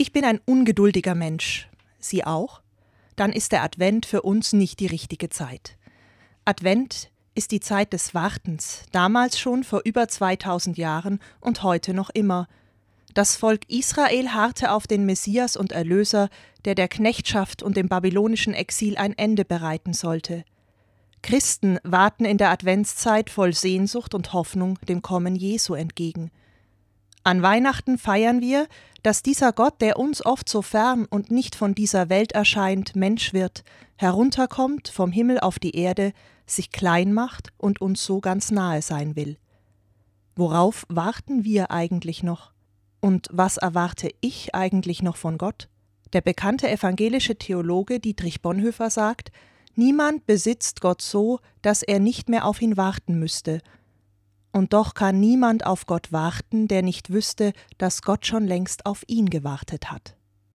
Ich bin ein ungeduldiger Mensch. Sie auch? Dann ist der Advent für uns nicht die richtige Zeit. Advent ist die Zeit des Wartens, damals schon vor über 2000 Jahren und heute noch immer. Das Volk Israel harrte auf den Messias und Erlöser, der der Knechtschaft und dem babylonischen Exil ein Ende bereiten sollte. Christen warten in der Adventszeit voll Sehnsucht und Hoffnung dem Kommen Jesu entgegen. An Weihnachten feiern wir, dass dieser Gott, der uns oft so fern und nicht von dieser Welt erscheint, Mensch wird, herunterkommt vom Himmel auf die Erde, sich klein macht und uns so ganz nahe sein will. Worauf warten wir eigentlich noch? Und was erwarte ich eigentlich noch von Gott? Der bekannte evangelische Theologe Dietrich Bonhoeffer sagt, Niemand besitzt Gott so, dass er nicht mehr auf ihn warten müsste, und doch kann niemand auf Gott warten, der nicht wüsste, dass Gott schon längst auf ihn gewartet hat.